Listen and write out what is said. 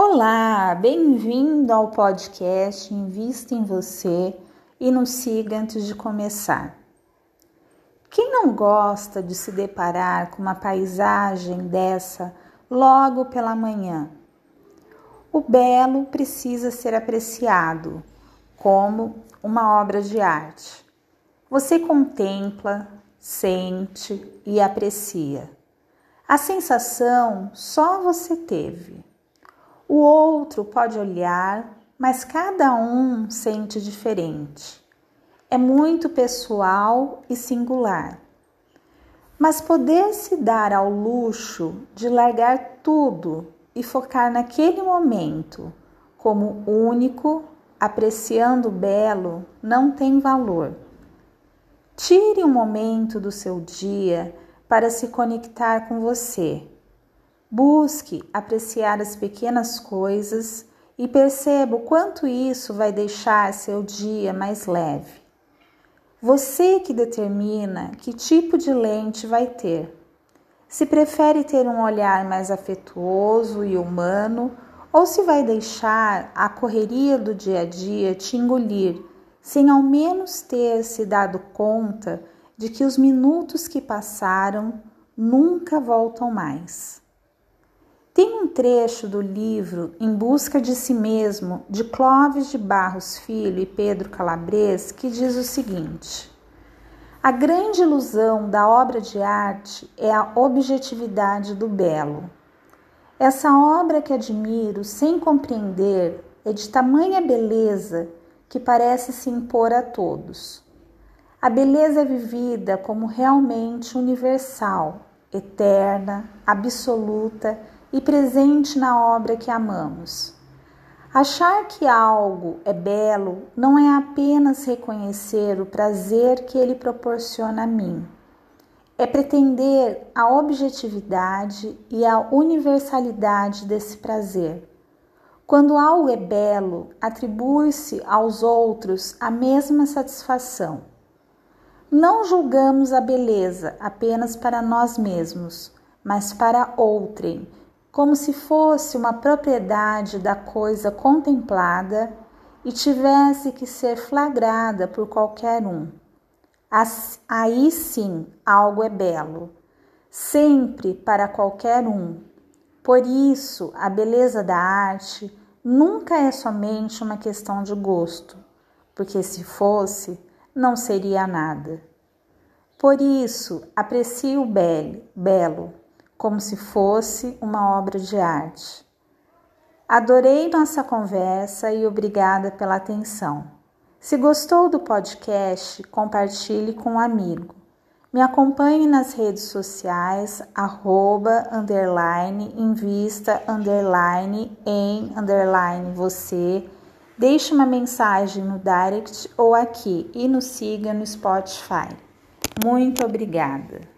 Olá, bem-vindo ao podcast Invista em Você e nos siga antes de começar. Quem não gosta de se deparar com uma paisagem dessa logo pela manhã? O belo precisa ser apreciado como uma obra de arte. Você contempla, sente e aprecia. A sensação só você teve. O outro pode olhar, mas cada um sente diferente. É muito pessoal e singular. Mas poder se dar ao luxo de largar tudo e focar naquele momento como único, apreciando o belo, não tem valor. Tire um momento do seu dia para se conectar com você Busque apreciar as pequenas coisas e perceba o quanto isso vai deixar seu dia mais leve. Você que determina que tipo de lente vai ter. Se prefere ter um olhar mais afetuoso e humano ou se vai deixar a correria do dia a dia te engolir, sem ao menos ter se dado conta de que os minutos que passaram nunca voltam mais. Tem um trecho do livro Em Busca de Si Mesmo, de Clóvis de Barros Filho e Pedro Calabres, que diz o seguinte: A grande ilusão da obra de arte é a objetividade do belo. Essa obra que admiro sem compreender é de tamanha beleza que parece se impor a todos. A beleza é vivida como realmente universal, eterna, absoluta e presente na obra que amamos. Achar que algo é belo não é apenas reconhecer o prazer que ele proporciona a mim. É pretender a objetividade e a universalidade desse prazer. Quando algo é belo, atribui-se aos outros a mesma satisfação. Não julgamos a beleza apenas para nós mesmos, mas para outrem, como se fosse uma propriedade da coisa contemplada e tivesse que ser flagrada por qualquer um. Aí sim algo é belo, sempre para qualquer um. Por isso, a beleza da arte nunca é somente uma questão de gosto, porque se fosse, não seria nada. Por isso, aprecie o belo como se fosse uma obra de arte. Adorei nossa conversa e obrigada pela atenção. Se gostou do podcast, compartilhe com um amigo. Me acompanhe nas redes sociais, arroba, underline, invista, underline, em, underline, você. Deixe uma mensagem no direct ou aqui e nos siga no Spotify. Muito obrigada!